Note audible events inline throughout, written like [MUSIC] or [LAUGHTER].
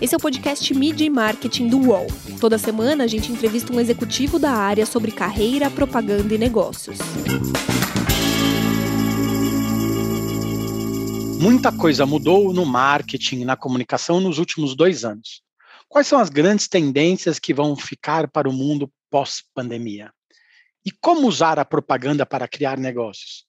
Esse é o podcast Media e Marketing do UOL. Toda semana a gente entrevista um executivo da área sobre carreira, propaganda e negócios. Muita coisa mudou no marketing, na comunicação nos últimos dois anos. Quais são as grandes tendências que vão ficar para o mundo pós-pandemia? E como usar a propaganda para criar negócios?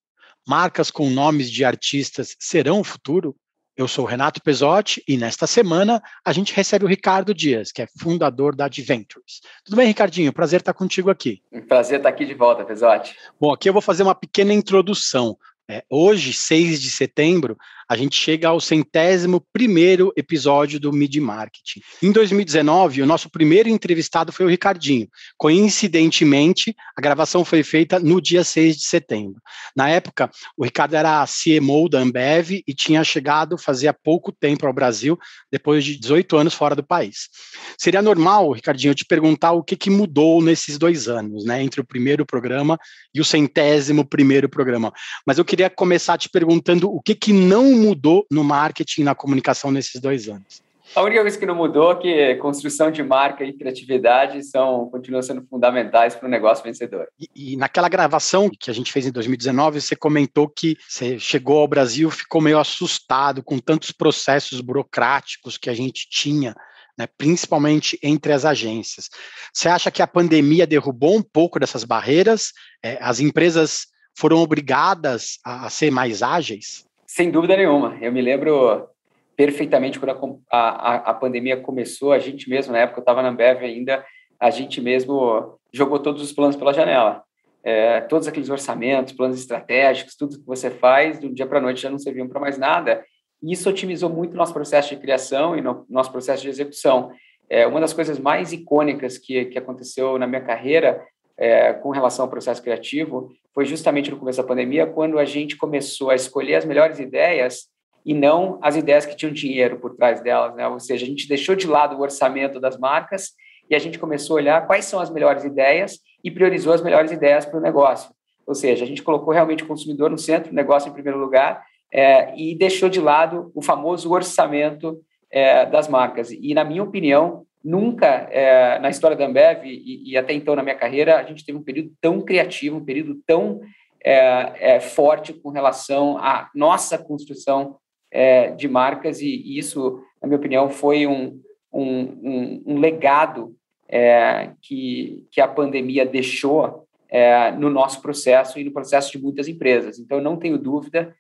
Marcas com nomes de artistas serão o futuro? Eu sou Renato Pesotti e nesta semana a gente recebe o Ricardo Dias, que é fundador da Adventures. Tudo bem, Ricardinho? Prazer estar contigo aqui. Um prazer estar aqui de volta, Pesotti. Bom, aqui eu vou fazer uma pequena introdução. É, hoje, 6 de setembro, a gente chega ao centésimo primeiro episódio do Mid Marketing. Em 2019, o nosso primeiro entrevistado foi o Ricardinho. Coincidentemente, a gravação foi feita no dia 6 de setembro. Na época, o Ricardo era CMO da Ambev e tinha chegado fazia pouco tempo ao Brasil, depois de 18 anos fora do país. Seria normal, Ricardinho, eu te perguntar o que, que mudou nesses dois anos, né, entre o primeiro programa e o centésimo primeiro programa. Mas eu queria começar te perguntando o que, que não mudou no marketing e na comunicação nesses dois anos? A única coisa que não mudou é que construção de marca e criatividade são continuam sendo fundamentais para o negócio vencedor. E, e, naquela gravação que a gente fez em 2019, você comentou que você chegou ao Brasil, ficou meio assustado com tantos processos burocráticos que a gente tinha, né, principalmente entre as agências. Você acha que a pandemia derrubou um pouco dessas barreiras? É, as empresas foram obrigadas a, a ser mais ágeis? Sem dúvida nenhuma. Eu me lembro perfeitamente quando a, a, a pandemia começou, a gente mesmo, na época eu estava na Ambev ainda, a gente mesmo jogou todos os planos pela janela. É, todos aqueles orçamentos, planos estratégicos, tudo que você faz, do dia para a noite já não serviam para mais nada. E isso otimizou muito o nosso processo de criação e no nosso processo de execução. É, uma das coisas mais icônicas que, que aconteceu na minha carreira é, com relação ao processo criativo foi justamente no começo da pandemia, quando a gente começou a escolher as melhores ideias e não as ideias que tinham dinheiro por trás delas, né? Ou seja, a gente deixou de lado o orçamento das marcas e a gente começou a olhar quais são as melhores ideias e priorizou as melhores ideias para o negócio. Ou seja, a gente colocou realmente o consumidor no centro, o negócio em primeiro lugar é, e deixou de lado o famoso orçamento é, das marcas. E, na minha opinião, Nunca é, na história da Ambev e, e, até então na minha carreira a gente teve um período tão criativo, um período tão é, é, forte com relação à nossa construção é, de marcas e, e, isso, na minha opinião, foi um, um, um, um legado é, que, que a pandemia deixou é, no nosso processo e no processo de muitas empresas. Então, não tenho dúvida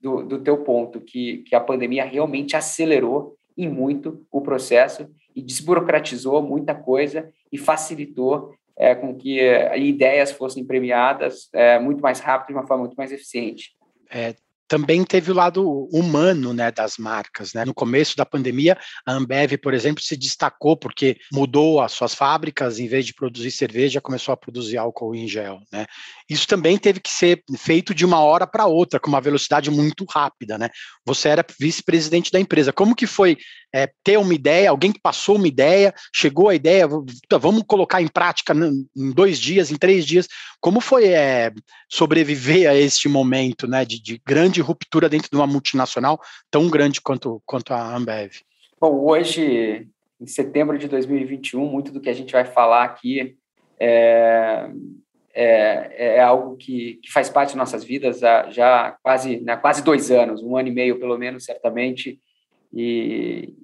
do, do teu ponto que, que a pandemia realmente acelerou e muito o processo e desburocratizou muita coisa e facilitou é, com que é, ideias fossem premiadas é, muito mais rápido de uma forma muito mais eficiente. É, também teve o lado humano né, das marcas. Né? No começo da pandemia, a Ambev, por exemplo, se destacou porque mudou as suas fábricas, em vez de produzir cerveja, começou a produzir álcool em gel. Né? Isso também teve que ser feito de uma hora para outra, com uma velocidade muito rápida. Né? Você era vice-presidente da empresa. Como que foi é, ter uma ideia, alguém que passou uma ideia, chegou a ideia, vamos colocar em prática em dois dias, em três dias. Como foi é, sobreviver a este momento né, de, de grande ruptura dentro de uma multinacional tão grande quanto, quanto a Ambev? Bom, hoje, em setembro de 2021, muito do que a gente vai falar aqui é, é, é algo que, que, faz parte de nossas vidas já, já quase, né, quase dois anos, um ano e meio pelo menos, certamente, e,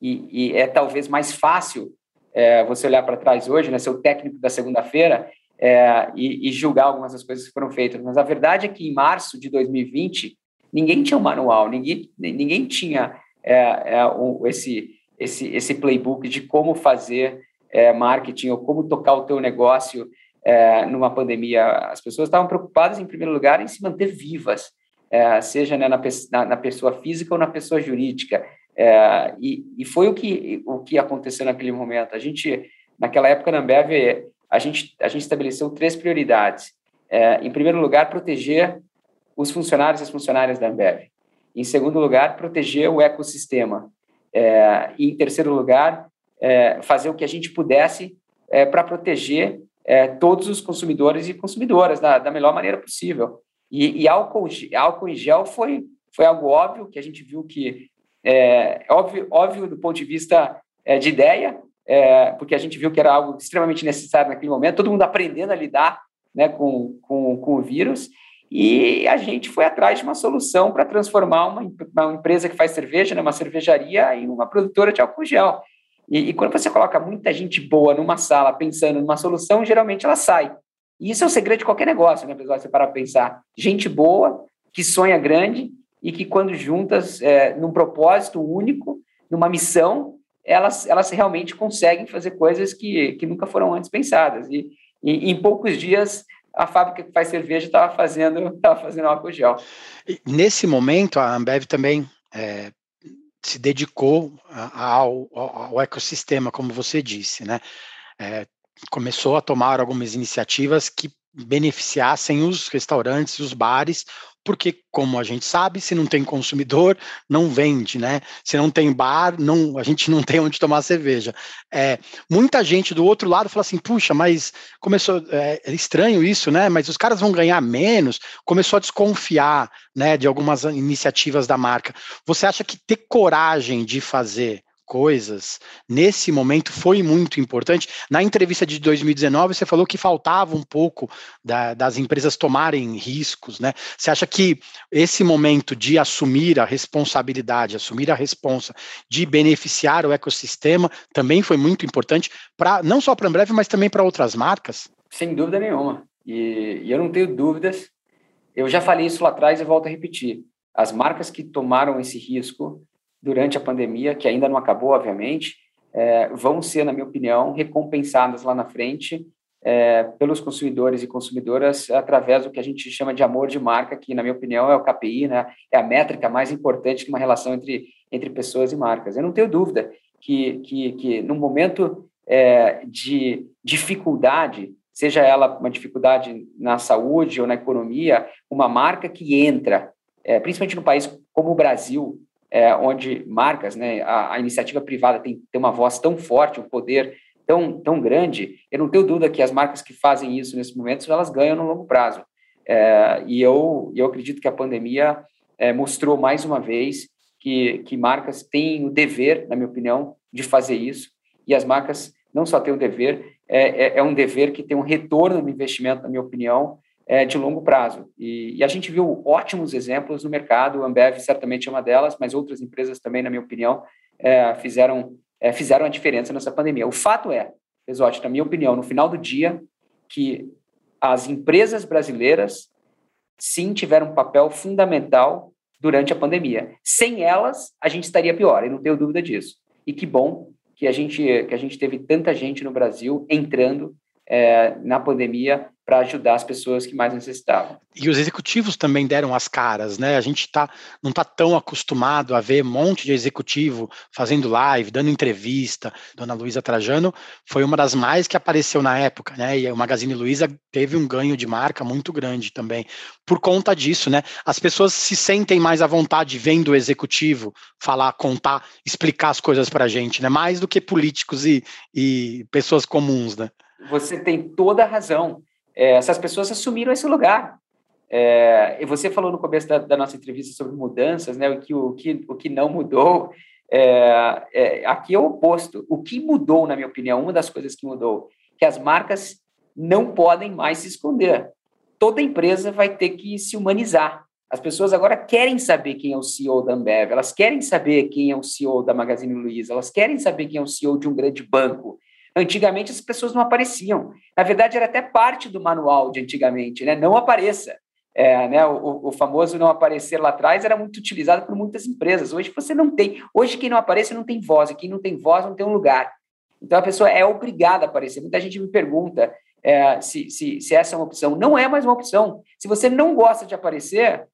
e, e é talvez mais fácil é, você olhar para trás hoje, né, ser o técnico da segunda-feira, é, e, e, julgar algumas das coisas que foram feitas. Mas a verdade é que em março de 2020, ninguém tinha um manual, ninguém, ninguém tinha é, é, esse, esse, esse playbook de como fazer é, marketing ou como tocar o teu negócio é, numa pandemia. As pessoas estavam preocupadas, em primeiro lugar, em se manter vivas, é, seja né, na, na, na, pessoa física ou na pessoa jurídica. É, e, e foi o que, o que aconteceu naquele momento. A gente, naquela época na Ambev, a gente, a gente estabeleceu três prioridades. em primeiro lugar, proteger os funcionários e as funcionárias da Ambev. Em segundo lugar, proteger o ecossistema. É, e em terceiro lugar, é, fazer o que a gente pudesse é, para proteger é, todos os consumidores e consumidoras da, da melhor maneira possível. E, e álcool, álcool em gel foi, foi algo óbvio, que a gente viu que É, óbvio, óbvio do ponto de vista é, de ideia, é, porque a gente viu que era algo extremamente necessário naquele momento, todo mundo aprendendo a lidar né, com, com, com o vírus, e a gente foi atrás de uma solução para transformar uma, uma, empresa que faz cerveja, né, uma cervejaria, em uma produtora de álcool gel. E, e, quando você coloca muita gente boa numa sala pensando numa solução, geralmente ela sai. E isso é o segredo de qualquer negócio, né, pessoal? Você parar para pensar. Gente boa, que sonha grande e que, quando juntas é, num propósito único, numa missão, elas, elas realmente conseguem fazer coisas que, que nunca foram antes pensadas. E, e em poucos dias, a fábrica que faz cerveja estava fazendo, fazendo álcool gel. nesse momento, a Ambev também é, se dedicou ao, ao, ecossistema, como você disse, né? É, começou a tomar algumas iniciativas que beneficiassem os restaurantes e os bares, porque, como a gente sabe, se não tem consumidor, não vende, né? Se não tem bar, não, a gente não tem onde tomar cerveja. É, muita gente do outro lado fala assim, puxa, mas começou, é, é estranho isso, né? Mas os caras vão ganhar menos, começou a desconfiar, né, de algumas iniciativas da marca. Você acha que ter coragem de fazer coisas nesse momento foi muito importante. Na entrevista de 2019, você falou que faltava um pouco da, das empresas tomarem riscos, né? Você acha que esse momento de assumir a responsabilidade, assumir a responsa de beneficiar o ecossistema também foi muito importante para não só para a Ambev, mas também para outras marcas? Sem dúvida nenhuma. E, e eu não tenho dúvidas. Eu já falei isso lá atrás e volto a repetir. As marcas que tomaram esse risco durante a pandemia, que ainda não acabou, obviamente, é, vão ser, na minha opinião, recompensadas lá na frente é, pelos consumidores e consumidoras através do que a gente chama de amor de marca, que, na minha opinião, é o KPI, né? é a métrica mais importante de uma relação entre, entre pessoas e marcas. Eu não tenho dúvida que, que, que no momento é, de dificuldade, seja ela uma dificuldade na saúde ou na economia, uma marca que entra, é, principalmente no país como o Brasil, é, onde marcas, né, a, a, iniciativa privada tem, tem uma voz tão forte, um poder tão, tão grande, eu não tenho dúvida que as marcas que fazem isso nesse momento, elas ganham no longo prazo. É, e eu, eu acredito que a pandemia é, mostrou mais uma vez que, que marcas têm o dever, na minha opinião, de fazer isso, e as marcas não só têm o dever, é, é, é um dever que tem um retorno no investimento, na minha opinião, é, de longo prazo. E, e, a gente viu ótimos exemplos no mercado, a Ambev certamente é uma delas, mas outras empresas também, na minha opinião, é, fizeram, é, fizeram a diferença nessa pandemia. O fato é, Exote, na minha opinião, no final do dia, que as empresas brasileiras sim tiveram um papel fundamental durante a pandemia. Sem elas, a gente estaria pior, e não tenho dúvida disso. E que bom que a gente, que a gente teve tanta gente no Brasil entrando é, na pandemia para ajudar as pessoas que mais necessitavam. E os executivos também deram as caras, né? A gente tá, não está tão acostumado a ver um monte de executivo fazendo live, dando entrevista. Dona Luísa Trajano foi uma das mais que apareceu na época, né? E o Magazine Luiza teve um ganho de marca muito grande também. Por conta disso, né? As pessoas se sentem mais à vontade vendo o executivo falar, contar, explicar as coisas para a gente, né? Mais do que políticos e, e pessoas comuns, né? Você tem toda a razão. É, essas pessoas assumiram esse lugar. É, e você falou no começo da, da, nossa entrevista sobre mudanças, né? O que, o que, o que não mudou. É, é, aqui é o oposto. O que mudou, na minha opinião, uma das coisas que mudou, que as marcas não podem mais se esconder. Toda empresa vai ter que se humanizar. As pessoas agora querem saber quem é o CEO da Ambev, elas querem saber quem é o CEO da Magazine Luiza, elas querem saber quem é o CEO de um grande banco, Antigamente as pessoas não apareciam. Na verdade, era até parte do manual de antigamente, né? Não apareça. É, né, o, o, famoso não aparecer lá atrás era muito utilizado por muitas empresas. Hoje você não tem. Hoje quem não aparece não tem voz, e quem não tem voz não tem um lugar. Então a pessoa é obrigada a aparecer. Muita gente me pergunta é, se, se, se essa é uma opção. Não é mais uma opção. Se você não gosta de aparecer,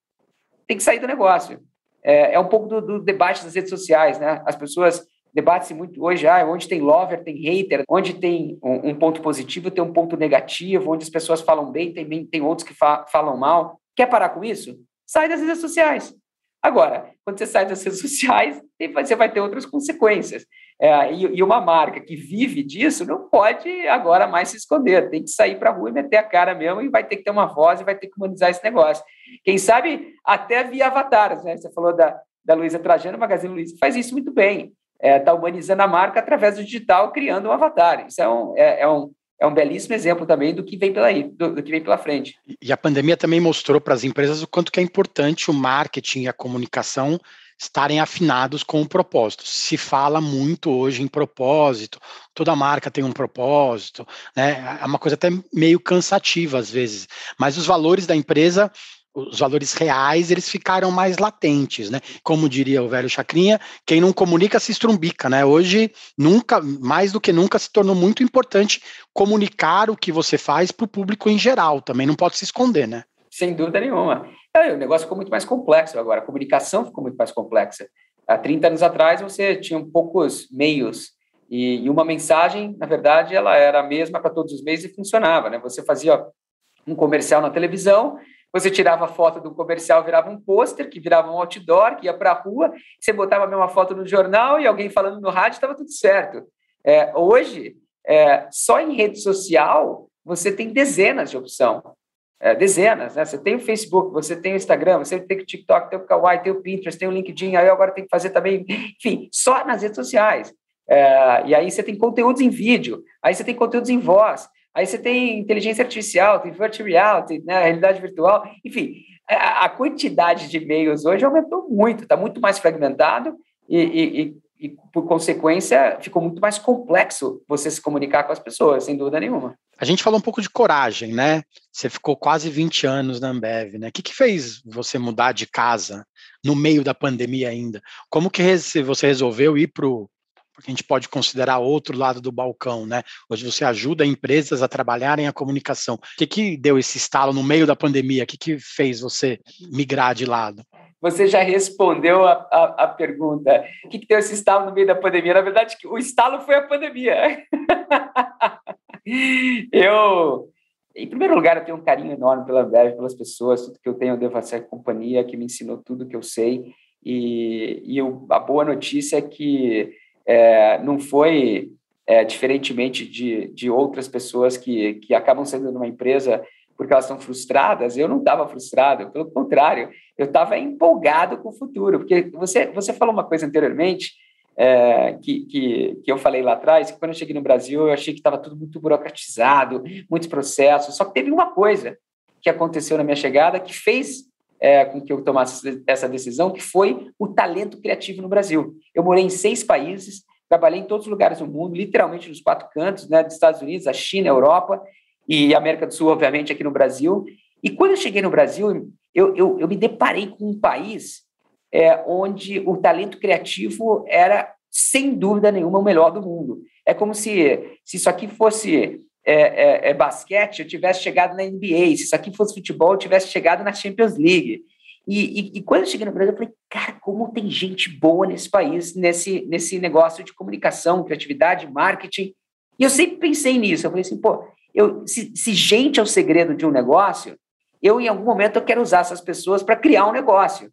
tem que sair do negócio. É, é um pouco do, do debate das redes sociais, né? As pessoas debate-se muito hoje, ah, onde tem lover, tem hater, onde tem um, um, ponto positivo, tem um ponto negativo, onde as pessoas falam bem, tem, tem outros que fa falam mal. Quer parar com isso? Sai das redes sociais. Agora, quando você sai das redes sociais, você vai ter outras consequências. É, e, e, uma marca que vive disso não pode agora mais se esconder, tem que sair para a rua e meter a cara mesmo e vai ter que ter uma voz e vai ter que humanizar esse negócio. Quem sabe até via avatares, né? Você falou da, da Luísa Trajano, o Magazine Luiza faz isso muito bem. Está é, tá humanizando a marca através do digital, criando um avatar. Isso é um, é, é um, é um belíssimo exemplo também do que vem pela, do, do que vem pela frente. E a pandemia também mostrou para as empresas o quanto que é importante o marketing e a comunicação estarem afinados com o propósito. Se fala muito hoje em propósito, toda marca tem um propósito, né? É uma coisa até meio cansativa às vezes, mas os valores da empresa os valores reais eles ficaram mais latentes, né? Como diria o velho Chacrinha, quem não comunica se estrumbica, né? Hoje, nunca, mais do que nunca, se tornou muito importante comunicar o que você faz para o público em geral, também não pode se esconder, né? Sem dúvida nenhuma. É, o negócio ficou muito mais complexo agora, a comunicação ficou muito mais complexa. Há 30 anos atrás, você tinha poucos meios e, e uma mensagem, na verdade, ela era a mesma para todos os meios e funcionava, né? Você fazia um comercial na televisão, você tirava a foto do comercial, virava um pôster, que virava um outdoor, que ia para a rua, você botava a mesma foto no jornal e alguém falando no rádio, estava tudo certo. É, hoje, é, só em rede social, você tem dezenas de opção. É, dezenas, né? Você tem o Facebook, você tem o Instagram, você tem o TikTok, tem o Kawaii, tem o Pinterest, tem o LinkedIn, aí agora tem que fazer também, enfim, só nas redes sociais. É, e aí você tem conteúdos em vídeo, aí você tem conteúdos em voz, Aí você tem inteligência artificial, tem virtual reality, né, realidade virtual, enfim, a, quantidade de e-mails hoje aumentou muito, está muito mais fragmentado e, e, e, e, por consequência, ficou muito mais complexo você se comunicar com as pessoas, sem dúvida nenhuma. A gente falou um pouco de coragem, né? Você ficou quase 20 anos na Ambev, né? O que, que fez você mudar de casa no meio da pandemia ainda? Como que você resolveu ir para o porque a gente pode considerar outro lado do balcão, né? Hoje você ajuda empresas a trabalharem a comunicação. O que, que deu esse estalo no meio da pandemia? O que, que fez você migrar de lado? Você já respondeu a, a, a pergunta. O que, que deu esse estalo no meio da pandemia? Na verdade, o estalo foi a pandemia. [LAUGHS] eu, em primeiro lugar, eu tenho um carinho enorme pela Ambev, pelas pessoas, tudo que eu tenho eu devo a essa companhia que me ensinou tudo que eu sei. E, e eu, a boa notícia é que é, não foi é, diferentemente de, de outras pessoas que, que acabam saindo de uma empresa porque elas estão frustradas, eu não estava frustrado, pelo contrário, eu estava empolgado com o futuro, porque você, você falou uma coisa anteriormente, é, que, que, que eu falei lá atrás, que quando eu cheguei no Brasil, eu achei que estava tudo muito burocratizado, muitos processos, só que teve uma coisa que aconteceu na minha chegada que fez é, com que eu tomasse essa decisão, que foi o talento criativo no Brasil. Eu morei em seis países, trabalhei em todos os lugares do mundo, literalmente nos quatro cantos, né, dos Estados Unidos, a China, a Europa e América do Sul, obviamente, aqui no Brasil. E quando eu cheguei no Brasil, eu, eu, eu me deparei com um país é, onde o talento criativo era, sem dúvida nenhuma, o melhor do mundo. É como se, se isso aqui fosse é, é, é, basquete, eu tivesse chegado na NBA. Se isso aqui fosse futebol, eu tivesse chegado na Champions League. E, e, e, quando eu cheguei no Brasil, eu falei, cara, como tem gente boa nesse país, nesse, nesse negócio de comunicação, criatividade, marketing. E eu sempre pensei nisso. Eu falei assim, pô, eu, se, se gente é o segredo de um negócio, eu, em algum momento, eu quero usar essas pessoas para criar um negócio.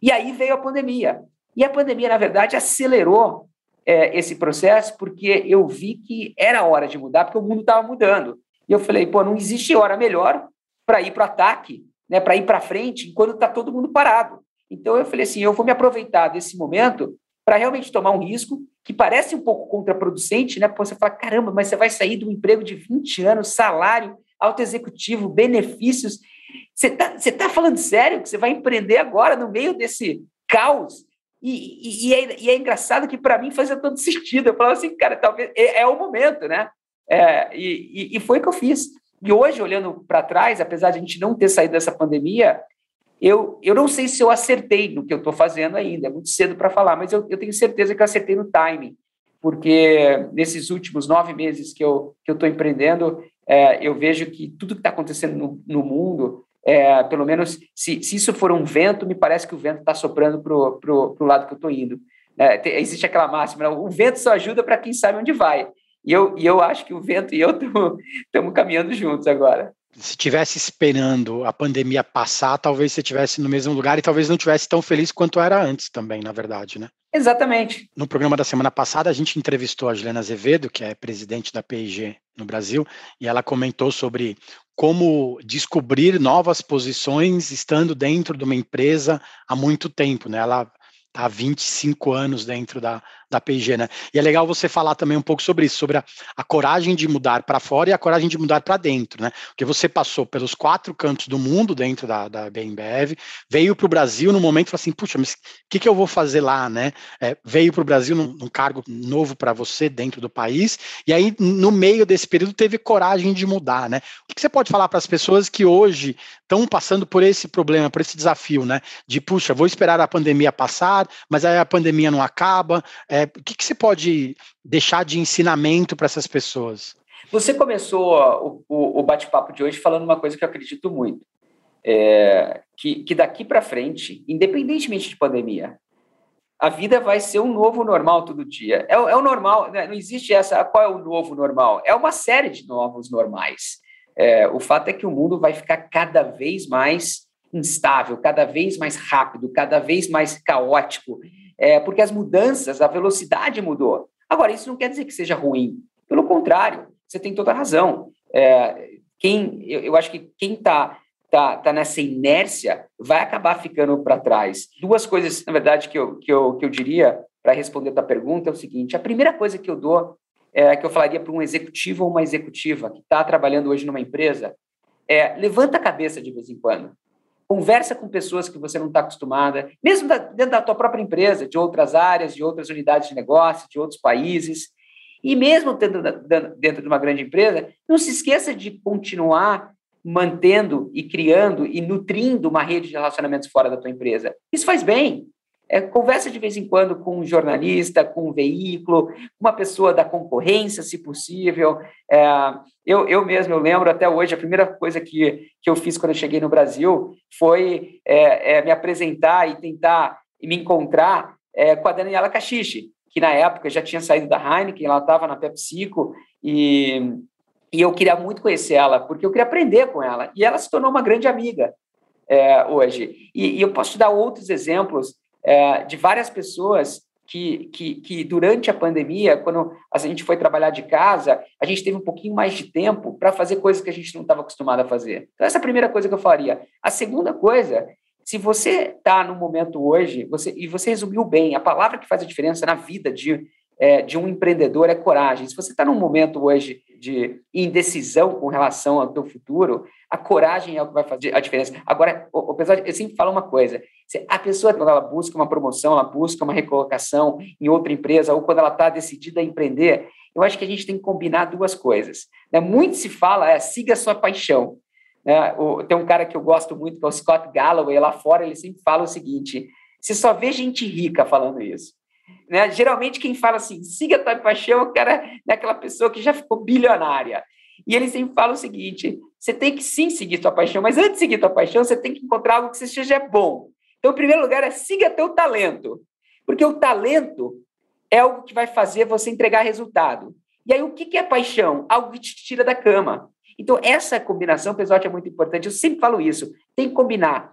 E aí veio a pandemia. E a pandemia, na verdade, acelerou é, esse processo porque eu vi que era hora de mudar, porque o mundo estava mudando. E eu falei, pô, não existe hora melhor para ir para o ataque, né, para ir para frente, enquanto está todo mundo parado. Então eu falei assim, eu vou me aproveitar desse momento para realmente tomar um risco que parece um pouco contraproducente, né? Porque você fala, caramba, mas você vai sair de um emprego de 20 anos, salário, alto executivo, benefícios. Você está você tá falando sério que você vai empreender agora no meio desse caos? E, e, é, e é, engraçado que para mim fazia todo sentido. Eu falava assim, cara, talvez é, é o momento, né? É, e, e, foi o que eu fiz. E hoje, olhando para trás, apesar de a gente não ter saído dessa pandemia, eu, eu não sei se eu acertei no que eu estou fazendo ainda, é muito cedo para falar, mas eu, eu tenho certeza que eu acertei no timing, porque nesses últimos nove meses que eu estou que eu empreendendo, é, eu vejo que tudo que está acontecendo no, no mundo é, pelo menos, se, se isso for um vento, me parece que o vento está soprando para o lado que eu estou indo. É, existe aquela máxima, o vento só ajuda para quem sabe onde vai. E eu, e eu acho que o vento e eu estamos [LAUGHS] caminhando juntos agora. Se tivesse esperando a pandemia passar, talvez você estivesse no mesmo lugar e talvez não tivesse tão feliz quanto era antes também, na verdade, né? Exatamente. No programa da semana passada, a gente entrevistou a Juliana Azevedo, que é presidente da PIG no Brasil, e ela comentou sobre como descobrir novas posições estando dentro de uma empresa há muito tempo, né? Ela tá há 25 anos dentro da, da P&G, né? E é legal você falar também um pouco sobre isso, sobre a, a coragem de mudar para fora e a coragem de mudar para dentro, né? Porque você passou pelos quatro cantos do mundo dentro da, da BMBF, veio para o Brasil no momento e falou assim, puxa, mas o que, que eu vou fazer lá, né? É, veio para o Brasil num, num, cargo novo para você dentro do país, e aí no meio desse período teve coragem de mudar, né? O que, você pode falar para as pessoas que hoje estão passando por esse problema, por esse desafio, né? De, puxa, vou esperar a pandemia passar, mas aí a pandemia não acaba, é, o que, que você pode deixar de ensinamento para essas pessoas? Você começou o, o, o bate-papo de hoje falando uma coisa que eu acredito muito. É, que, que daqui para frente, independentemente de pandemia, a vida vai ser um novo normal todo dia. É, é o normal, né? não existe essa, qual é o novo normal? É uma série de novos normais. É, o fato é que o mundo vai ficar cada vez mais instável, cada vez mais rápido, cada vez mais caótico é, porque as mudanças, a velocidade mudou. Agora, isso não quer dizer que seja ruim. Pelo contrário, você tem toda a razão. É, quem, eu, eu, acho que quem está tá, tá nessa inércia vai acabar ficando para trás. Duas coisas, na verdade, que eu, que eu, que eu diria para responder a tua pergunta é o seguinte: a primeira coisa que eu dou, é, que eu falaria para um executivo ou uma executiva que está trabalhando hoje numa empresa, é levanta a cabeça de vez em quando. Conversa com pessoas que você não está acostumada, mesmo dentro da tua própria empresa, de outras áreas, de outras unidades de negócio, de outros países. E mesmo dentro, dentro de uma grande empresa, não se esqueça de continuar mantendo e criando e nutrindo uma rede de relacionamentos fora da tua empresa. Isso faz bem. É, conversa de vez em quando com um jornalista, com um veículo, uma pessoa da concorrência, se possível. É, eu, eu mesmo, eu lembro até hoje, a primeira coisa que, que eu fiz quando eu cheguei no Brasil foi é, é me apresentar e tentar me encontrar é, com a Daniela Cachiche, que na época já tinha saído da Heineken, ela estava na PepsiCo, e, e eu queria muito conhecer ela, porque eu queria aprender com ela. E ela se tornou uma grande amiga é, hoje. E, e eu posso te dar outros exemplos é, de várias pessoas que, que, que, durante a pandemia, quando a gente foi trabalhar de casa, a gente teve um pouquinho mais de tempo para fazer coisas que a gente não estava acostumado a fazer. Então, essa é a primeira coisa que eu faria. A segunda coisa, se você está no momento hoje, você, e você resumiu bem, a palavra que faz a diferença na vida de, é, de um empreendedor é coragem. Se você está num momento hoje de indecisão com relação ao teu futuro, a coragem é o que vai fazer a diferença. Agora, o, pessoal, eu sempre falo uma coisa: a pessoa, quando ela busca uma promoção, ela busca uma recolocação em outra empresa, ou quando ela está decidida a empreender, eu acho que a gente tem que combinar duas coisas. Né? Muito se fala, é, siga a sua paixão. Né? O, tem um cara que eu gosto muito, que é o Scott Galloway, lá fora, ele sempre fala o seguinte: você só vê gente rica falando isso. Né? Geralmente, quem fala assim, siga a tua paixão, o cara é aquela pessoa que já ficou bilionária. E ele sempre fala o seguinte: você tem que sim seguir tua paixão, mas antes de seguir tua paixão, você tem que encontrar algo que seja bom. Então, em primeiro lugar, é siga teu talento. Porque o talento é algo que vai fazer você entregar resultado. E aí, o que é paixão? Algo que te tira da cama. Então, essa combinação, pessoal, é muito importante. Eu sempre falo isso. Tem que combinar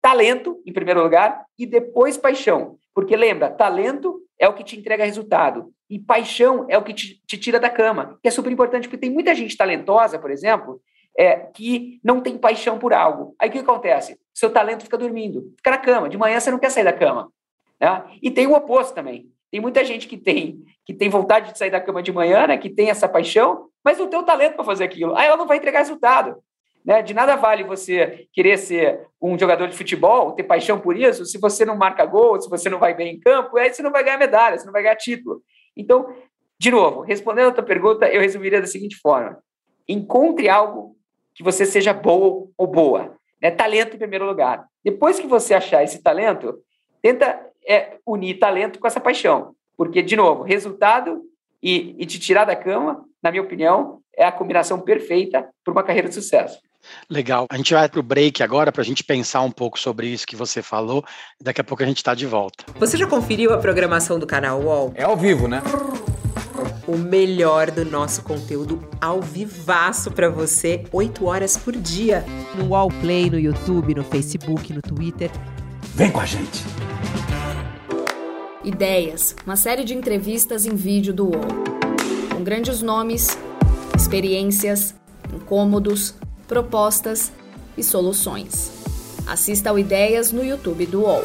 talento, em primeiro lugar, e depois paixão. Porque lembra, talento é o que te entrega resultado. E paixão é o que te, te tira da cama, que é super importante, porque tem muita gente talentosa, por exemplo, é, que não tem paixão por algo. Aí o que acontece? Seu talento fica dormindo, fica na cama. De manhã você não quer sair da cama. Né? E tem o oposto também. Tem muita gente que tem que tem vontade de sair da cama de manhã, né, que tem essa paixão, mas não tem o talento para fazer aquilo. Aí ela não vai entregar resultado. Né? De nada vale você querer ser um jogador de futebol, ter paixão por isso, se você não marca gol, se você não vai bem em campo, aí você não vai ganhar medalha, você não vai ganhar título. Então, de novo, respondendo a tua pergunta, eu resumiria da seguinte forma: encontre algo que você seja boa ou boa. Né? Talento em primeiro lugar. Depois que você achar esse talento, tenta é, unir talento com essa paixão. Porque, de novo, resultado e, e te tirar da cama, na minha opinião, é a combinação perfeita para uma carreira de sucesso. Legal. A gente vai para o break agora para a gente pensar um pouco sobre isso que você falou. Daqui a pouco a gente está de volta. Você já conferiu a programação do canal UOL? É ao vivo, né? O melhor do nosso conteúdo ao vivaço para você, 8 horas por dia. No UOL Play, no YouTube, no Facebook, no Twitter. Vem com a gente! Ideias, uma série de entrevistas em vídeo do UOL. Com grandes nomes, experiências, incômodos, propostas e soluções. Assista ao Ideias no YouTube do UOL.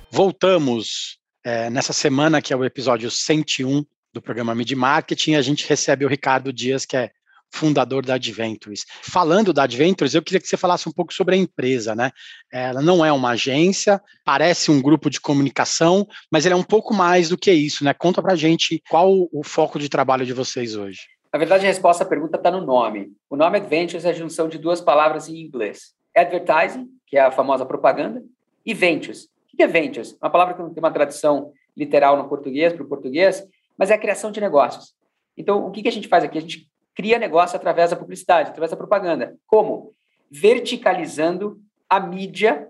Voltamos é, nessa semana, que é o episódio 101 do programa Mid Marketing, a gente recebe o Ricardo Dias, que é fundador da Adventures. Falando da Adventures, eu queria que você falasse um pouco sobre a empresa, né? Ela não é uma agência, parece um grupo de comunicação, mas ela é um pouco mais do que isso, né? Conta pra gente qual o foco de trabalho de vocês hoje. Na verdade, a resposta à pergunta está no nome. O nome Adventures é a junção de duas palavras em inglês. Advertising, que é a famosa propaganda, e Ventures. O que é Ventures? Uma palavra que não tem uma tradução literal no português, para o português, mas é a criação de negócios. Então, o que a gente faz aqui? A gente cria negócio através da publicidade, através da propaganda. Como? Verticalizando a mídia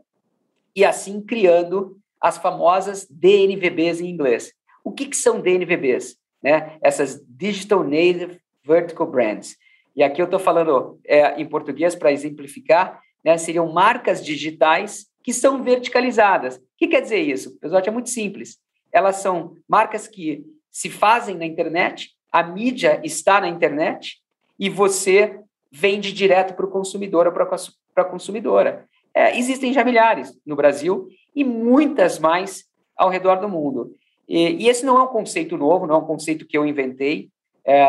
e assim criando as famosas DNVBs em inglês. O que, que são DNVBs? Né? Essas Digital Native Vertical Brands. E aqui eu estou falando é, em português para exemplificar, né? seriam marcas digitais que são verticalizadas. Que quer dizer isso? Pessoal, é muito simples. Elas são marcas que se fazem na internet, a mídia está na internet e você vende direto para o consumidor ou para a consumidora. É, existem já milhares no Brasil e muitas mais ao redor do mundo. E, e, esse não é um conceito novo, não é um conceito que eu inventei, é,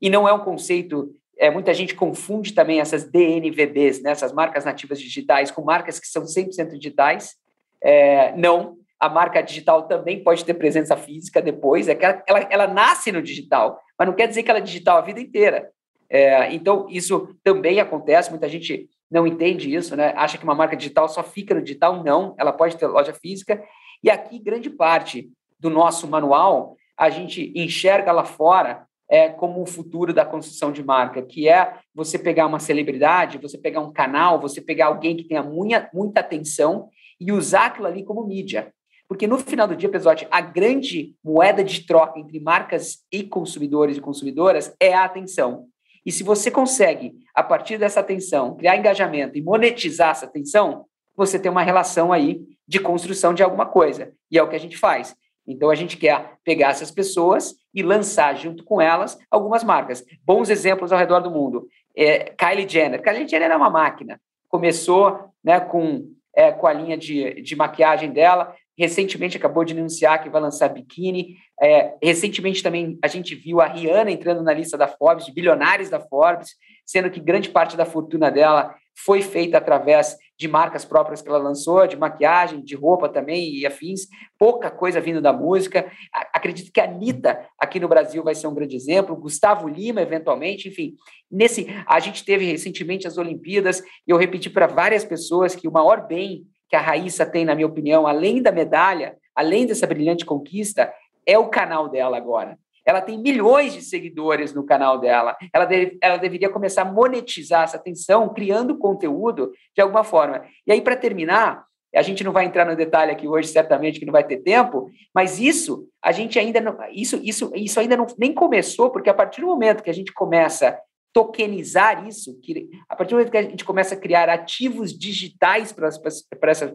e não é um conceito. É, muita gente confunde também essas DNVBs, né, essas marcas nativas digitais, com marcas que são 100% digitais. É, não, a marca digital também pode ter presença física depois, é que ela, ela, ela nasce no digital, mas não quer dizer que ela é digital a vida inteira. É, então, isso também acontece, muita gente não entende isso, né? acha que uma marca digital só fica no digital, não, ela pode ter loja física, e aqui grande parte do nosso manual, a gente enxerga lá fora é, como o futuro da construção de marca, que é você pegar uma celebridade, você pegar um canal, você pegar alguém que tenha muita, muita atenção e usar aquilo ali como mídia. Porque no final do dia, Pesote, a grande moeda de troca entre marcas e consumidores e consumidoras é a atenção. E se você consegue, a partir dessa atenção, criar engajamento e monetizar essa atenção, você tem uma relação aí de construção de alguma coisa. E é o que a gente faz. Então, a gente quer pegar essas pessoas e lançar junto com elas algumas marcas. Bons exemplos ao redor do mundo. É, Kylie Jenner. Kylie Jenner é uma máquina. Começou né, com, é, com a linha de, de maquiagem dela, recentemente acabou de anunciar que vai lançar biquíni. É, recentemente também a gente viu a Rihanna entrando na lista da Forbes, de bilionários da Forbes, sendo que grande parte da fortuna dela foi feita através de marcas próprias que ela lançou, de maquiagem, de roupa também e afins, pouca coisa vindo da música. Acredito que a Anitta aqui no Brasil vai ser um grande exemplo, Gustavo Lima, eventualmente, enfim. Nesse, a gente teve recentemente as Olimpíadas, e eu repeti para várias pessoas que o maior bem que a Raíssa tem, na minha opinião, além da medalha, além dessa brilhante conquista, é o canal dela agora. Ela tem milhões de seguidores no canal dela. Ela, deve, ela deveria começar a monetizar essa atenção, criando conteúdo de alguma forma. E aí, para terminar, a gente não vai entrar no detalhe aqui hoje, certamente, que não vai ter tempo, mas isso a gente ainda não. Isso, isso, isso ainda não, nem começou, porque a partir do momento que a gente começa tokenizar isso, que a partir do momento que a gente começa a criar ativos digitais para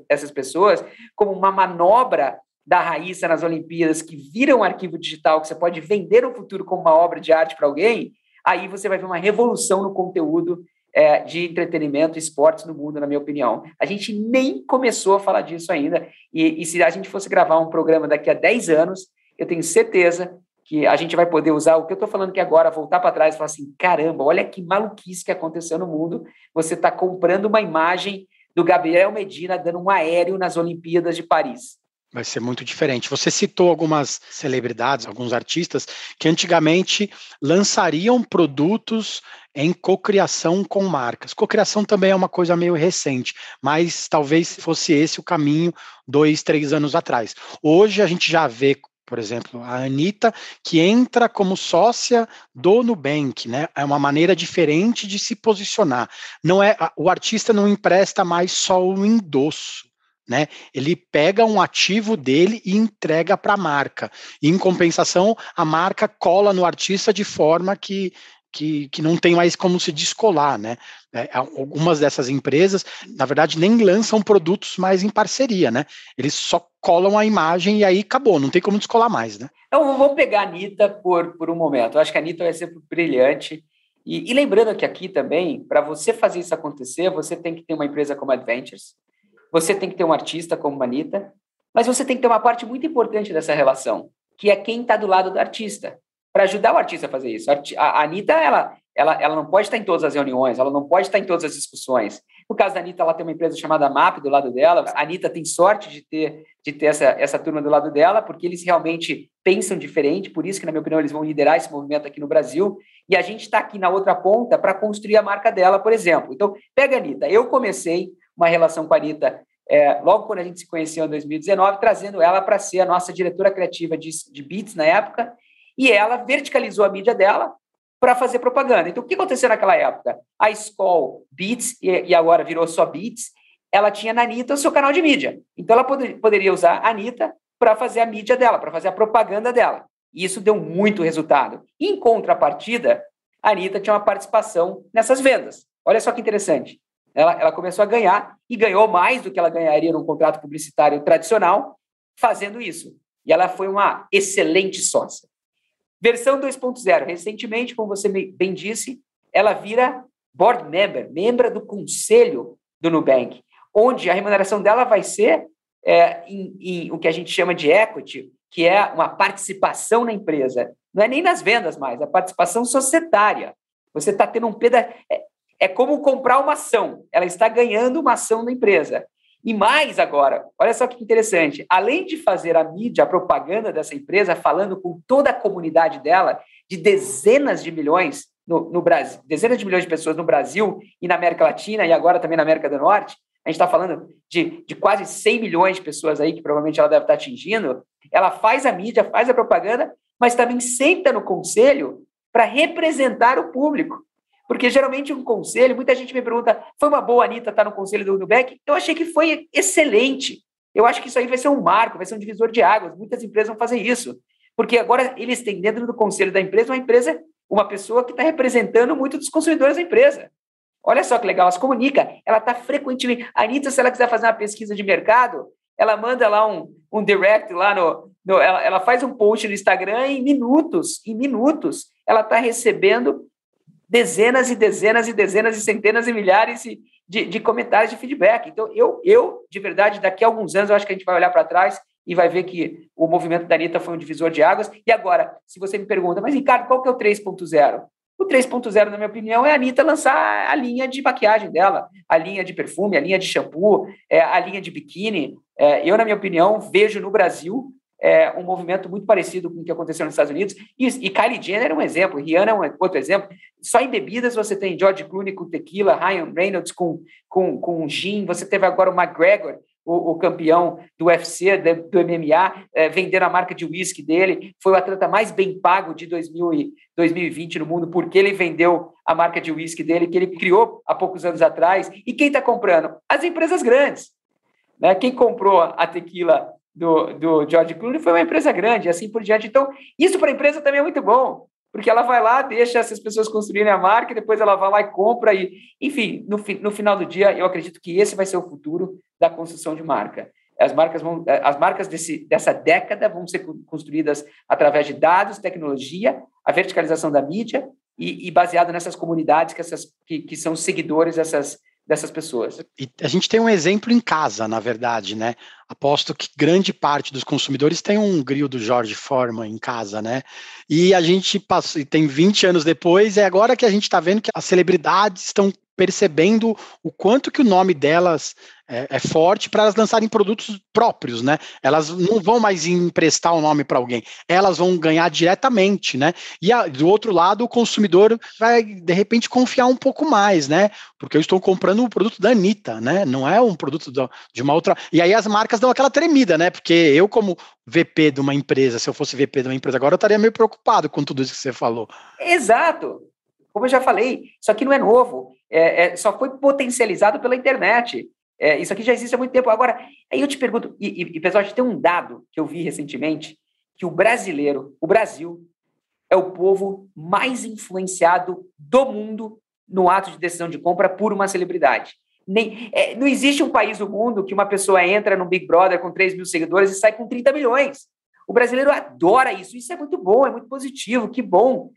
essas pessoas, como uma manobra da Raíssa nas Olimpíadas, que vira um arquivo digital que você pode vender no futuro como uma obra de arte para alguém, aí você vai ver uma revolução no conteúdo é, de entretenimento e esportes no mundo, na minha opinião. A gente nem começou a falar disso ainda, e, e se a gente fosse gravar um programa daqui a 10 anos, eu tenho certeza que a gente vai poder usar o que eu estou falando aqui agora, voltar para trás e falar assim: caramba, olha que maluquice que aconteceu no mundo. Você está comprando uma imagem do Gabriel Medina dando um aéreo nas Olimpíadas de Paris. Vai ser muito diferente. Você citou algumas celebridades, alguns artistas que antigamente lançariam produtos em cocriação com marcas. Cocriação também é uma coisa meio recente, mas talvez fosse esse o caminho dois, três anos atrás. Hoje a gente já vê por exemplo, a Anitta, que entra como sócia do Nubank, né? É uma maneira diferente de se posicionar. Não é O artista não empresta mais só o endosso. Né? Ele pega um ativo dele e entrega para a marca. E, em compensação, a marca cola no artista de forma que, que, que não tem mais como se descolar, né? É, algumas dessas empresas, na verdade, nem lançam produtos mais em parceria, né? Eles só colam a imagem e aí acabou, não tem como descolar mais, né? Então, vamos pegar a Anitta por, por um momento. Eu acho que a Anitta vai ser brilhante. E, e lembrando que aqui também, para você fazer isso acontecer, você tem que ter uma empresa como Adventures, você tem que ter um artista como a Anitta, mas você tem que ter uma parte muito importante dessa relação, que é quem está do lado do artista, para ajudar o artista a fazer isso. A Anitta, ela, ela, ela não pode estar em todas as reuniões, ela não pode estar em todas as discussões. No caso da Anitta, ela tem uma empresa chamada MAP do lado dela. A Anitta tem sorte de ter, de ter essa, essa turma do lado dela, porque eles realmente pensam diferente, por isso que, na minha opinião, eles vão liderar esse movimento aqui no Brasil. E a gente está aqui na outra ponta para construir a marca dela, por exemplo. Então, pega a Anitta. Eu comecei uma relação com a Anitta é, logo quando a gente se conheceu em 2019, trazendo ela para ser a nossa diretora criativa de, de Beats na época, e ela verticalizou a mídia dela para fazer propaganda. Então, o que aconteceu naquela época? A Skoll Beats, e, e agora virou só Beats, ela tinha na Anitta o seu canal de mídia. Então, ela pod poderia usar a Anitta para fazer a mídia dela, para fazer a propaganda dela. E isso deu muito resultado. Em contrapartida, a Anitta tinha uma participação nessas vendas. Olha só que interessante. Ela, ela começou a ganhar e ganhou mais do que ela ganharia num contrato publicitário tradicional fazendo isso. E ela foi uma excelente sócia. Versão 2.0. Recentemente, como você bem disse, ela vira board member, membro do conselho do Nubank, onde a remuneração dela vai ser é, em, em, o que a gente chama de equity, que é uma participação na empresa. Não é nem nas vendas mais, a participação societária. Você está tendo um pedaço. É, é como comprar uma ação. Ela está ganhando uma ação da empresa. E mais agora, olha só que interessante. Além de fazer a mídia, a propaganda dessa empresa, falando com toda a comunidade dela, de dezenas de milhões no, no, Brasil, dezenas de milhões de pessoas no Brasil e na América Latina e agora também na América do Norte, a gente está falando de, de quase 100 milhões de pessoas aí que provavelmente ela deve estar atingindo. Ela faz a mídia, faz a propaganda, mas também senta no conselho para representar o público. Porque geralmente um conselho, muita gente me pergunta, foi uma boa Anitta estar no conselho do Nubank? Eu achei que foi excelente. Eu acho que isso aí vai ser um marco, vai ser um divisor de águas. Muitas empresas vão fazer isso. Porque agora eles têm dentro do conselho da empresa uma empresa, uma pessoa que está representando muito dos consumidores da empresa. Olha só que legal, ela se comunica, ela está frequentemente. A Anitta, se ela quiser fazer uma pesquisa de mercado, ela manda lá um, um direct lá no. no ela, ela faz um post no Instagram em minutos, em minutos, ela está recebendo dezenas e dezenas e dezenas e centenas e milhares de, de comentários de feedback. Então, eu, eu, de verdade, daqui a alguns anos, eu acho que a gente vai olhar para trás e vai ver que o movimento da Anitta foi um divisor de águas. E agora, se você me pergunta, mas Ricardo, qual que é o 3.0? O 3.0, na minha opinião, é a Anitta lançar a linha de maquiagem dela, a linha de perfume, a linha de shampoo, é, a linha de biquíni. É, eu, na minha opinião, vejo no Brasil é, um movimento muito parecido com o que aconteceu nos Estados Unidos. E, e Kylie Jenner é um exemplo, Rihanna é um outro exemplo. Só em bebidas você tem George Clooney com tequila, Ryan Reynolds com, com, com gin, você teve agora o McGregor, o, o campeão do UFC, do MMA, é, vendendo a marca de whisky dele. Foi o atleta mais bem pago de 2000 e 2020 no mundo, porque ele vendeu a marca de whisky dele, que ele criou há poucos anos atrás. E quem está comprando? As empresas grandes. Né? Quem comprou a tequila do, do George Clooney foi uma empresa grande, assim por diante. Então, isso para a empresa também é muito bom, porque ela vai lá, deixa essas pessoas construírem a marca, depois ela vai lá e compra. E, enfim, no, no final do dia, eu acredito que esse vai ser o futuro da construção de marca. As marcas, vão, as marcas desse, dessa década vão ser construídas através de dados, tecnologia, a verticalização da mídia e, e baseado nessas comunidades que, essas, que, que são seguidores dessas, dessas pessoas. E a gente tem um exemplo em casa, na verdade, né? Aposto que grande parte dos consumidores tem um grill do Jorge Forman em casa, né? E a gente passou, e tem 20 anos depois, é agora que a gente está vendo que as celebridades estão percebendo o quanto que o nome delas é, é forte para elas lançarem produtos próprios, né? Elas não vão mais emprestar o nome para alguém, elas vão ganhar diretamente, né? E a, do outro lado, o consumidor vai de repente confiar um pouco mais, né? Porque eu estou comprando um produto da Anitta, né? Não é um produto de uma outra. E aí as marcas dão aquela tremida, né? Porque eu, como VP de uma empresa, se eu fosse VP de uma empresa agora, eu estaria meio preocupado com tudo isso que você falou. Exato. Como eu já falei, isso aqui não é novo, é, é, só foi potencializado pela internet. É, isso aqui já existe há muito tempo. Agora, aí eu te pergunto, e, e, e pessoal, a gente tem um dado que eu vi recentemente, que o brasileiro, o Brasil, é o povo mais influenciado do mundo no ato de decisão de compra por uma celebridade. Nem, é, não existe um país do mundo que uma pessoa entra no Big Brother com 3 mil seguidores e sai com 30 milhões. O brasileiro adora isso. Isso é muito bom, é muito positivo, que bom.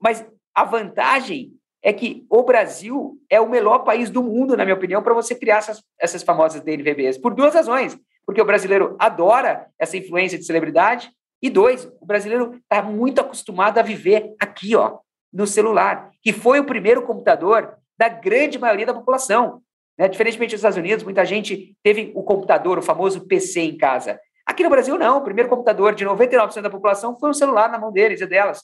Mas a vantagem é que o Brasil é o melhor país do mundo, na minha opinião, para você criar essas, essas famosas DNVBs, por duas razões. Porque o brasileiro adora essa influência de celebridade, e dois, o brasileiro está muito acostumado a viver aqui, ó, no celular, que foi o primeiro computador da grande maioria da população. Né? Diferentemente dos Estados Unidos, muita gente teve o computador, o famoso PC em casa. Aqui no Brasil, não. O primeiro computador de 99% da população foi um celular na mão deles e delas.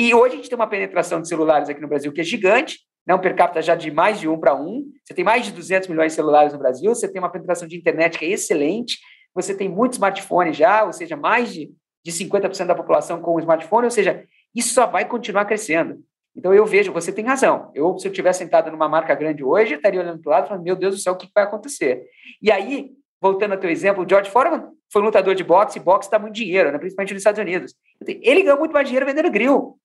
E hoje a gente tem uma penetração de celulares aqui no Brasil que é gigante, né, um per capita já de mais de um para um. Você tem mais de 200 milhões de celulares no Brasil, você tem uma penetração de internet que é excelente, você tem muitos smartphones já, ou seja, mais de, de 50% da população com o smartphone, ou seja, isso só vai continuar crescendo. Então eu vejo, você tem razão. Eu, se eu tivesse sentado numa marca grande hoje, estaria olhando para o lado e falando, meu Deus do céu, o que vai acontecer? E aí, voltando ao teu exemplo, o George Foreman foi um lutador de boxe, e boxe dá muito dinheiro, né, principalmente nos Estados Unidos. Ele ganhou muito mais dinheiro vendendo grill.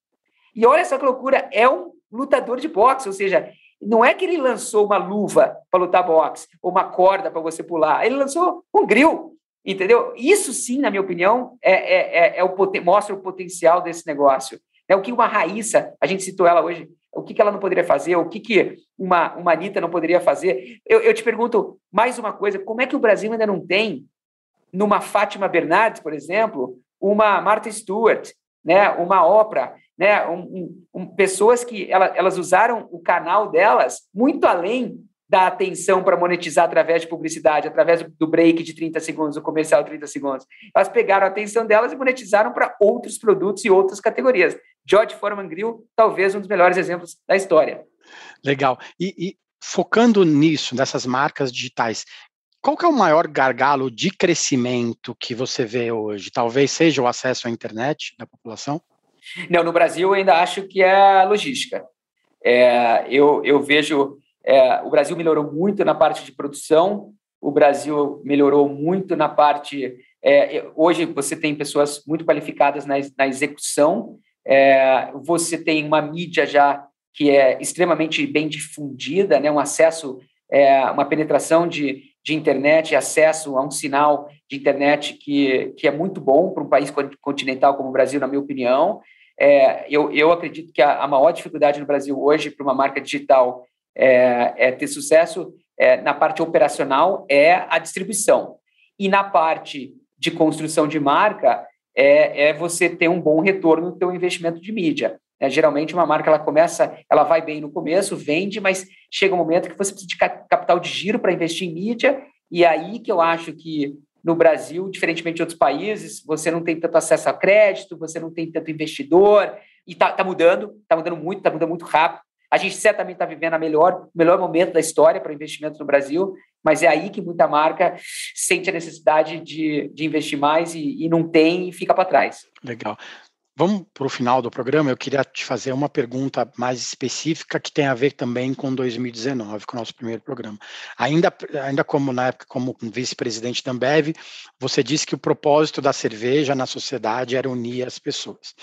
E olha só que loucura, é um lutador de boxe, ou seja, não é que ele lançou uma luva para lutar boxe, ou uma corda para você pular, ele lançou um grill, entendeu? Isso sim, na minha opinião, é, é, é, é o, mostra o potencial desse negócio. É o que uma Raíssa, a gente citou ela hoje, o que, que ela não poderia fazer, o que, que uma, uma Anitta não poderia fazer. Eu, eu te pergunto mais uma coisa, como é que o Brasil ainda não tem, numa Fátima Bernardes, por exemplo, uma Martha Stewart, né, uma Oprah, né, um, um, pessoas que ela, elas usaram o canal delas muito além da atenção para monetizar através de publicidade, através do break de 30 segundos, o comercial de 30 segundos. Elas pegaram a atenção delas e monetizaram para outros produtos e outras categorias. George Foreman Grill, talvez um dos melhores exemplos da história. Legal. E, e focando nisso, nessas marcas digitais, qual é o maior gargalo de crescimento que você vê hoje? Talvez seja o acesso à internet da população? Não, no Brasil eu ainda acho que é a logística. É, eu, eu vejo é, o Brasil melhorou muito na parte de produção, o Brasil melhorou muito na parte. É, hoje você tem pessoas muito qualificadas na, na execução, é, você tem uma mídia já que é extremamente bem difundida, né, um acesso, é, uma penetração de, de internet, acesso a um sinal de internet que, que é muito bom para um país continental como o Brasil, na minha opinião. É, eu, eu acredito que a, a, maior dificuldade no Brasil hoje para uma marca digital é, é ter sucesso é, na parte operacional é a distribuição. E na parte de construção de marca é, é você ter um bom retorno do seu investimento de mídia. É, geralmente uma marca ela começa, ela vai bem no começo, vende, mas chega um momento que você precisa de capital de giro para investir em mídia, e aí que eu acho que no Brasil, diferentemente de outros países, você não tem tanto acesso a crédito, você não tem tanto investidor, e está tá mudando, está mudando muito, está mudando muito rápido. A gente certamente está vivendo o melhor, melhor momento da história para investimento no Brasil, mas é aí que muita marca sente a necessidade de, de investir mais e, e não tem e fica para trás. Legal. Vamos para o final do programa. Eu queria te fazer uma pergunta mais específica que tem a ver também com 2019, com o nosso primeiro programa. Ainda, ainda como na época como vice-presidente da Ambev, você disse que o propósito da cerveja na sociedade era unir as pessoas.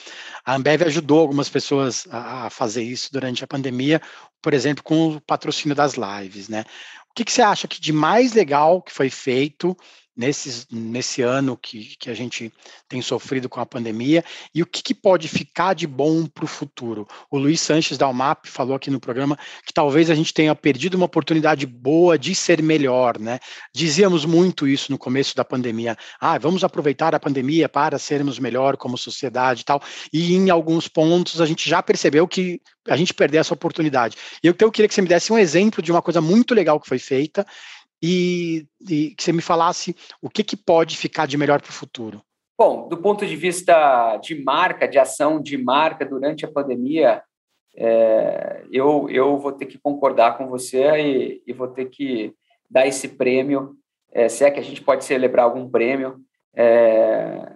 A Ambev ajudou algumas pessoas a fazer isso durante a pandemia, por exemplo, com o patrocínio das lives, né? O que, que você acha que de mais legal que foi feito nesses, nesse ano que, que a gente tem sofrido com a pandemia e o que, que pode ficar de bom para o futuro. O Luiz Sanches da UMAP falou aqui no programa que talvez a gente tenha perdido uma oportunidade boa de ser melhor, né? Dizíamos muito isso no começo da pandemia. Ah, vamos aproveitar a pandemia para sermos melhor como sociedade e tal. E em alguns pontos a gente já percebeu que a gente perdeu essa oportunidade. E eu, eu queria que você me desse um exemplo de uma coisa muito legal que foi feita e, e que você me falasse o que, que pode ficar de melhor para o futuro. Bom, do ponto de vista de marca, de ação de marca durante a pandemia, é, eu, eu vou ter que concordar com você e, e vou ter que dar esse prêmio, é, se é que a gente pode celebrar algum prêmio, é,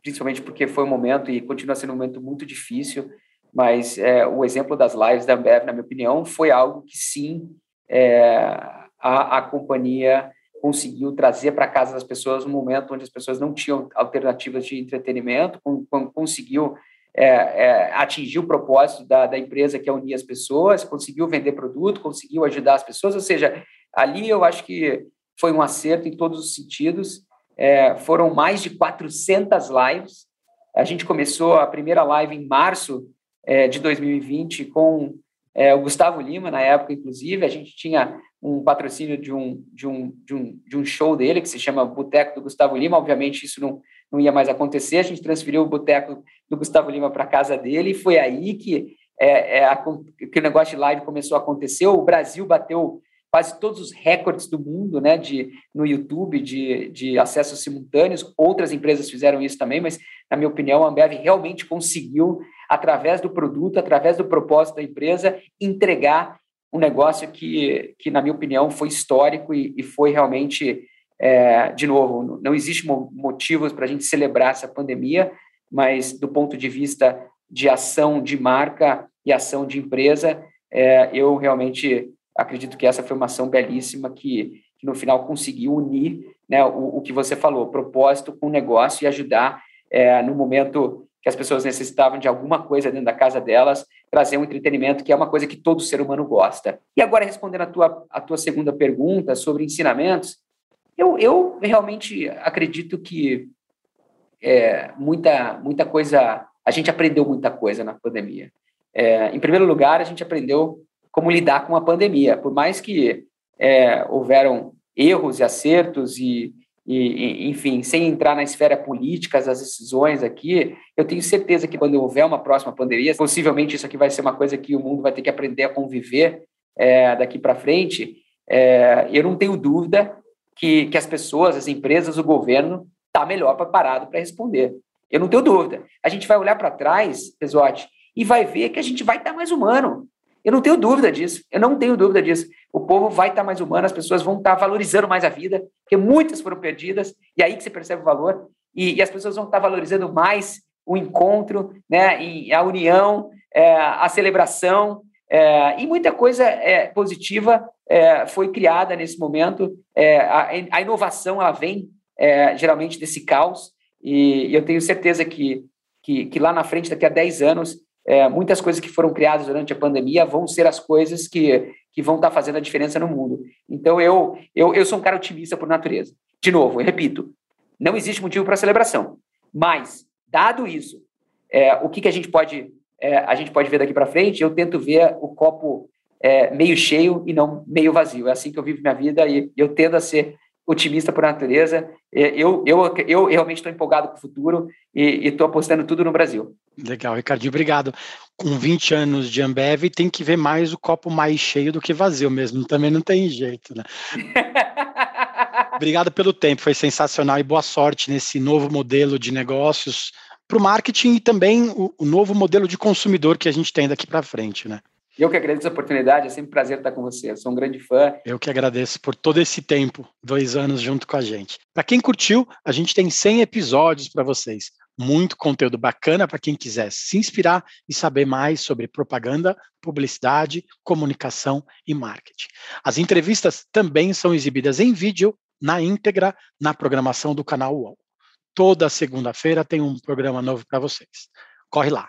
principalmente porque foi um momento e continua sendo um momento muito difícil, mas é, o exemplo das lives da Ambev, na minha opinião, foi algo que sim é, a, a companhia conseguiu trazer para casa das pessoas um momento onde as pessoas não tinham alternativas de entretenimento, com, com, conseguiu é, é, atingir o propósito da, da, empresa, que é unir as pessoas, conseguiu vender produto, conseguiu ajudar as pessoas, ou seja, ali eu acho que foi um acerto em todos os sentidos. É, foram mais de 400 lives. A gente começou a primeira live em março é, de 2020 com é, o Gustavo Lima, na época, inclusive. A gente tinha um patrocínio de um, de um, de um, de um show dele, que se chama Boteco do Gustavo Lima. Obviamente, isso não, não ia mais acontecer. A gente transferiu o Boteco do Gustavo Lima para casa dele e foi aí que, é, é, a, que o negócio de live começou a acontecer. O Brasil bateu quase todos os recordes do mundo né, de, no YouTube de, de acessos simultâneos. Outras empresas fizeram isso também, mas, na minha opinião, a Ambev realmente conseguiu, através do produto, através do propósito da empresa, entregar um negócio que, que na minha opinião, foi histórico e, e foi realmente, é, de novo, não existe motivos para a gente celebrar essa pandemia, mas do ponto de vista de ação de marca e ação de empresa, é, eu realmente acredito que essa foi uma ação belíssima que, que no final conseguiu unir né, o, o, que você falou, propósito com negócio e ajudar é, no momento que as pessoas necessitavam de alguma coisa dentro da casa delas, trazer um entretenimento que é uma coisa que todo ser humano gosta. E agora, respondendo a tua, a tua segunda pergunta sobre ensinamentos, eu, eu realmente acredito que é, muita, muita coisa, a gente aprendeu muita coisa na pandemia. É, em primeiro lugar, a gente aprendeu como lidar com a pandemia. Por mais que é, houveram erros e acertos e, e, enfim, sem entrar na esfera política das decisões aqui, eu tenho certeza que quando houver uma próxima pandemia, possivelmente isso aqui vai ser uma coisa que o mundo vai ter que aprender a conviver é, daqui para frente. É, eu não tenho dúvida que, que as pessoas, as empresas, o governo está melhor preparado para responder. Eu não tenho dúvida. A gente vai olhar para trás, Pesote, e vai ver que a gente vai estar tá mais humano. Eu não tenho dúvida disso. Eu não tenho dúvida disso. O povo vai estar mais humano, as pessoas vão estar valorizando mais a vida, porque muitas foram perdidas, e aí que você percebe o valor. E, e as pessoas vão estar valorizando mais o encontro, né, e a união, é, a celebração, é, e muita coisa é, positiva é, foi criada nesse momento. É, a, a, inovação ela vem é, geralmente desse caos, e, e eu tenho certeza que, que, que lá na frente, daqui a 10 anos, é, muitas coisas que foram criadas durante a pandemia vão ser as coisas que, que vão estar tá fazendo a diferença no mundo. Então, eu, eu, eu sou um cara otimista por natureza. De novo, eu repito, não existe motivo para celebração. Mas, dado isso, é, o que, que a gente pode é, a gente pode ver daqui para frente? Eu tento ver o copo é, meio cheio e não meio vazio. É assim que eu vivo minha vida e eu tendo a ser otimista por natureza. É, eu, eu, eu realmente estou empolgado com o futuro e estou apostando tudo no Brasil. Legal, Ricardinho, obrigado. Com 20 anos de Ambev, tem que ver mais o copo mais cheio do que vazio mesmo, também não tem jeito, né? [LAUGHS] obrigado pelo tempo, foi sensacional e boa sorte nesse novo modelo de negócios para o marketing e também o, o novo modelo de consumidor que a gente tem daqui para frente, né? Eu que agradeço a oportunidade, é sempre um prazer estar com você. Eu sou um grande fã. Eu que agradeço por todo esse tempo, dois anos junto com a gente. Para quem curtiu, a gente tem 100 episódios para vocês. Muito conteúdo bacana para quem quiser se inspirar e saber mais sobre propaganda, publicidade, comunicação e marketing. As entrevistas também são exibidas em vídeo na íntegra na programação do canal UOL. Toda segunda-feira tem um programa novo para vocês. Corre lá